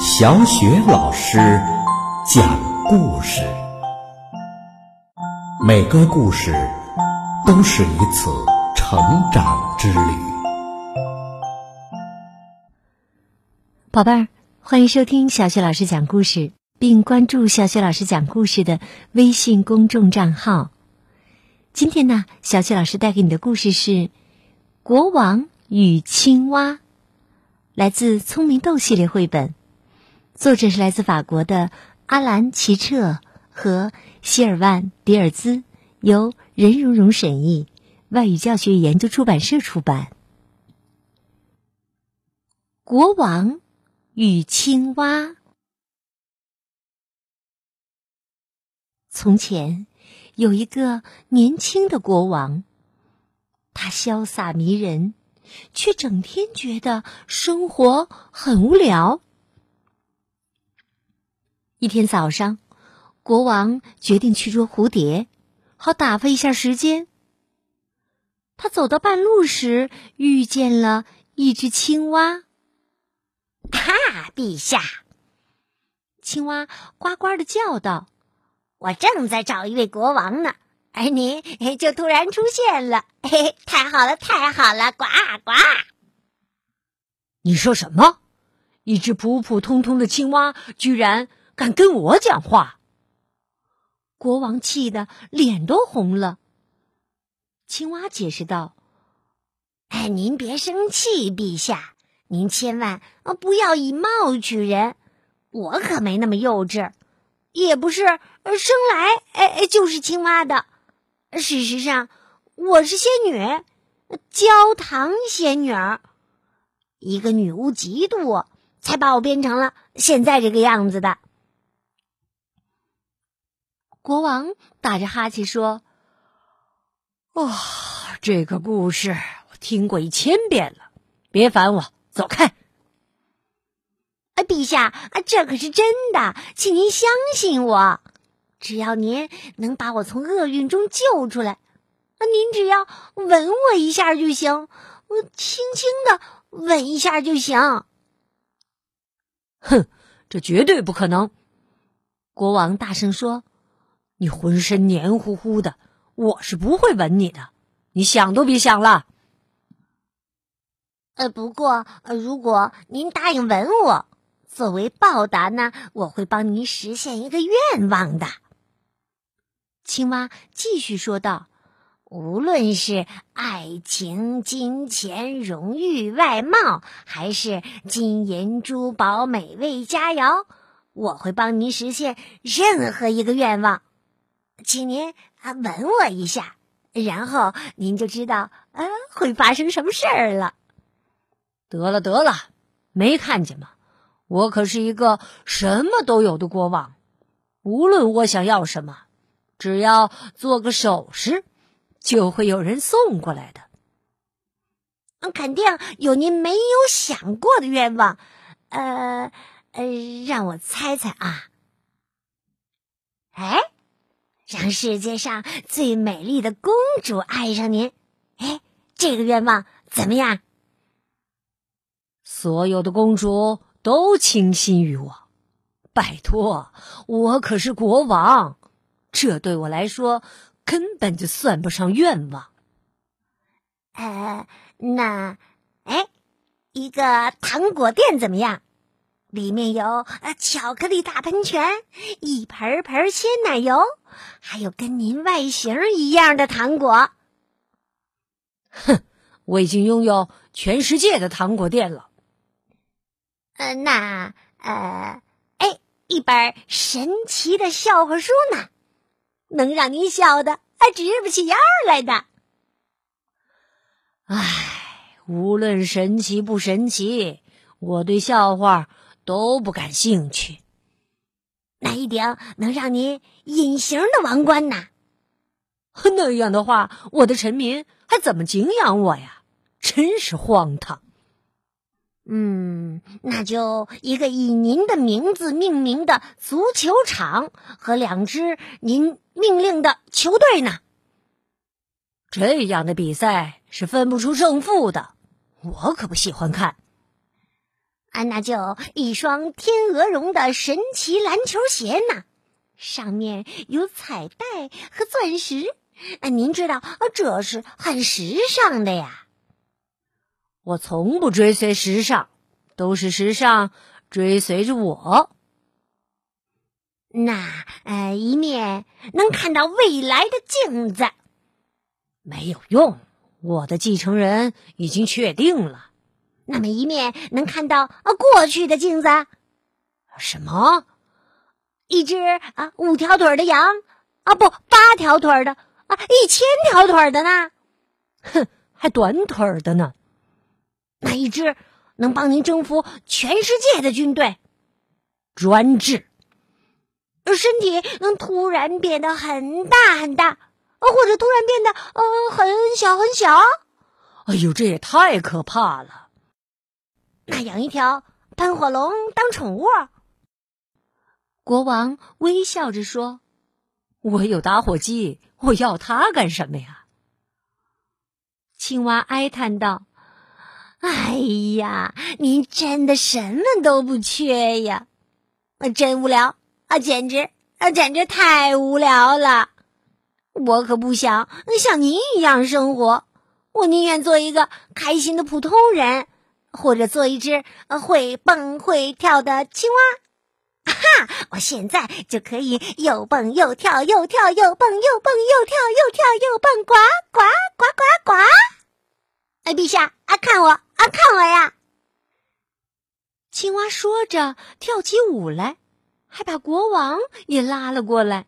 小雪老师讲故事，每个故事都是一次成长之旅。宝贝儿，欢迎收听小雪老师讲故事，并关注小雪老师讲故事的微信公众账号。今天呢，小雪老师带给你的故事是《国王与青蛙》，来自《聪明豆》系列绘本。作者是来自法国的阿兰·齐彻和希尔万·迪尔兹，由任蓉蓉审译，外语教学研究出版社出版。国王与青蛙。从前有一个年轻的国王，他潇洒迷人，却整天觉得生活很无聊。一天早上，国王决定去捉蝴蝶，好打发一下时间。他走到半路时，遇见了一只青蛙。“哈，陛下！”青蛙呱呱的叫道，“我正在找一位国王呢，而您就突然出现了，嘿嘿，太好了，太好了！呱呱！”你说什么？一只普普通通的青蛙，居然……敢跟我讲话！国王气得脸都红了。青蛙解释道：“哎，您别生气，陛下，您千万不要以貌取人。我可没那么幼稚，也不是生来哎就是青蛙的。事实上，我是仙女，焦糖仙女儿。一个女巫嫉妒我，才把我变成了现在这个样子的。”国王打着哈欠说：“哇，这个故事我听过一千遍了，别烦我，走开。”啊，陛下，啊，这可是真的，请您相信我。只要您能把我从厄运中救出来，啊，您只要吻我一下就行，我轻轻的吻一下就行。哼，这绝对不可能！国王大声说。你浑身黏糊糊的，我是不会吻你的，你想都别想了。呃，不过如果您答应吻我，作为报答呢，我会帮您实现一个愿望的。青蛙继续说道：“无论是爱情、金钱、荣誉、外貌，还是金银珠宝、美味佳肴，我会帮您实现任何一个愿望。”请您啊吻我一下，然后您就知道啊会发生什么事儿了。得了得了，没看见吗？我可是一个什么都有的国王，无论我想要什么，只要做个手势，就会有人送过来的。嗯，肯定有您没有想过的愿望。呃呃，让我猜猜啊，哎。让世界上最美丽的公主爱上您，哎，这个愿望怎么样？所有的公主都倾心于我，拜托，我可是国王，这对我来说根本就算不上愿望。呃，那，哎，一个糖果店怎么样？里面有呃巧克力大喷泉，一盆盆鲜奶油，还有跟您外形一样的糖果。哼，我已经拥有全世界的糖果店了。呃，那呃，哎，一本神奇的笑话书呢，能让您笑的还直不起腰来的。唉，无论神奇不神奇，我对笑话。都不感兴趣。那一顶能让您隐形的王冠呢？那样的话，我的臣民还怎么敬仰我呀？真是荒唐。嗯，那就一个以您的名字命名的足球场和两支您命令的球队呢？这样的比赛是分不出胜负的，我可不喜欢看。啊，那就一双天鹅绒的神奇篮球鞋呢，上面有彩带和钻石。啊，您知道，啊，这是很时尚的呀。我从不追随时尚，都是时尚追随着我。那呃，一面能看到未来的镜子，没有用。我的继承人已经确定了。那么一面能看到啊过去的镜子，什么？一只啊五条腿的羊啊不八条腿的啊一千条腿的呢？哼，还短腿的呢？那一只能帮您征服全世界的军队？专制。身体能突然变得很大很大。或者突然变得呃很小很小，哎呦，这也太可怕了！那养一条喷火龙当宠物？国王微笑着说：“我有打火机，我要它干什么呀？”青蛙哀叹道：“哎呀，您真的什么都不缺呀！真无聊啊，简直啊，简直太无聊了。”我可不想像您一样生活，我宁愿做一个开心的普通人，或者做一只会蹦会跳的青蛙。哈！我现在就可以又蹦又跳，又跳又蹦，又蹦又跳，又跳又蹦，呱呱呱呱呱！哎，陛下啊，看我啊，看我呀！青蛙说着跳起舞来，还把国王也拉了过来。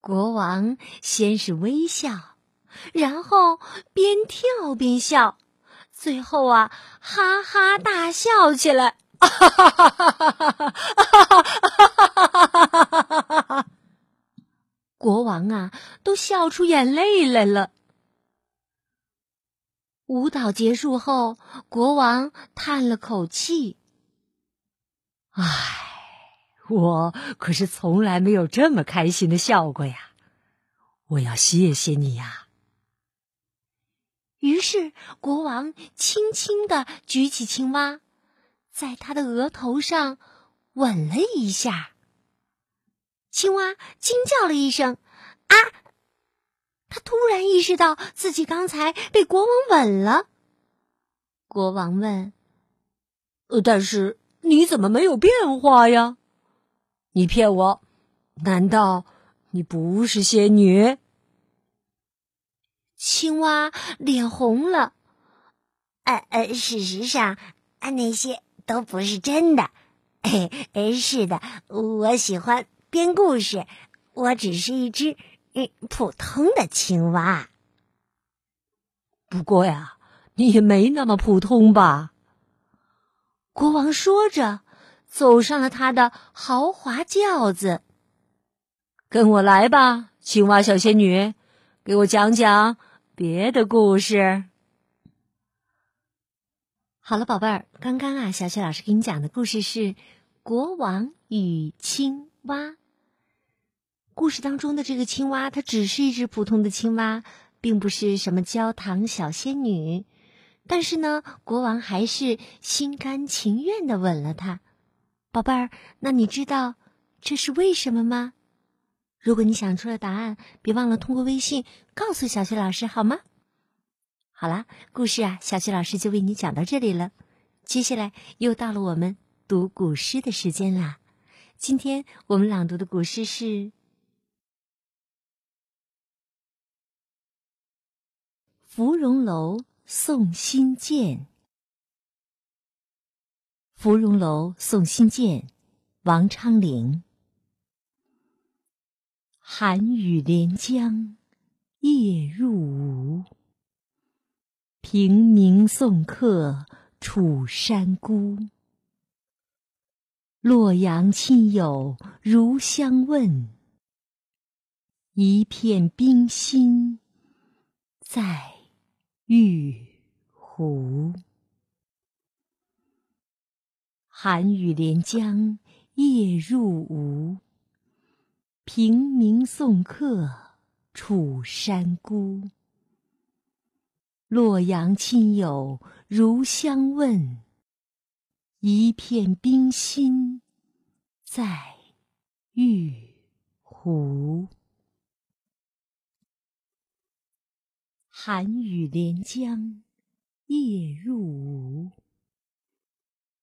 国王先是微笑，然后边跳边笑，最后啊，哈哈大笑起来，哈哈哈哈哈哈哈哈哈哈哈哈哈哈！国王啊，都笑出眼泪来了。舞蹈结束后，国王叹了口气：“唉，我可是从来没有这么开心的笑过呀！我要谢谢你呀。”于是国王轻轻的举起青蛙，在他的额头上吻了一下。青蛙惊叫了一声：“啊！”他突然意识到自己刚才被国王吻了。国王问：“，但是你怎么没有变化呀？”你骗我？难道你不是仙女？青蛙脸红了。呃呃，事实上，啊，那些都不是真的。哎，是的，我喜欢编故事。我只是一只嗯普通的青蛙。不过呀，你也没那么普通吧？国王说着。走上了他的豪华轿子，跟我来吧，青蛙小仙女，给我讲讲别的故事。好了，宝贝儿，刚刚啊，小雪老师给你讲的故事是《国王与青蛙》。故事当中的这个青蛙，它只是一只普通的青蛙，并不是什么焦糖小仙女。但是呢，国王还是心甘情愿的吻了它。宝贝儿，那你知道这是为什么吗？如果你想出了答案，别忘了通过微信告诉小雪老师好吗？好啦，故事啊，小雪老师就为你讲到这里了。接下来又到了我们读古诗的时间啦。今天我们朗读的古诗是《芙蓉楼送辛渐》。芙蓉楼送辛渐，王昌龄。寒雨连江夜入吴，平明送客楚山孤。洛阳亲友如相问，一片冰心在玉壶。寒雨连江夜入吴，平明送客楚山孤。洛阳亲友如相问，一片冰心在玉壶。寒雨连江夜入吴，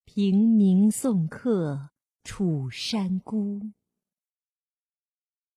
平明送客楚山孤。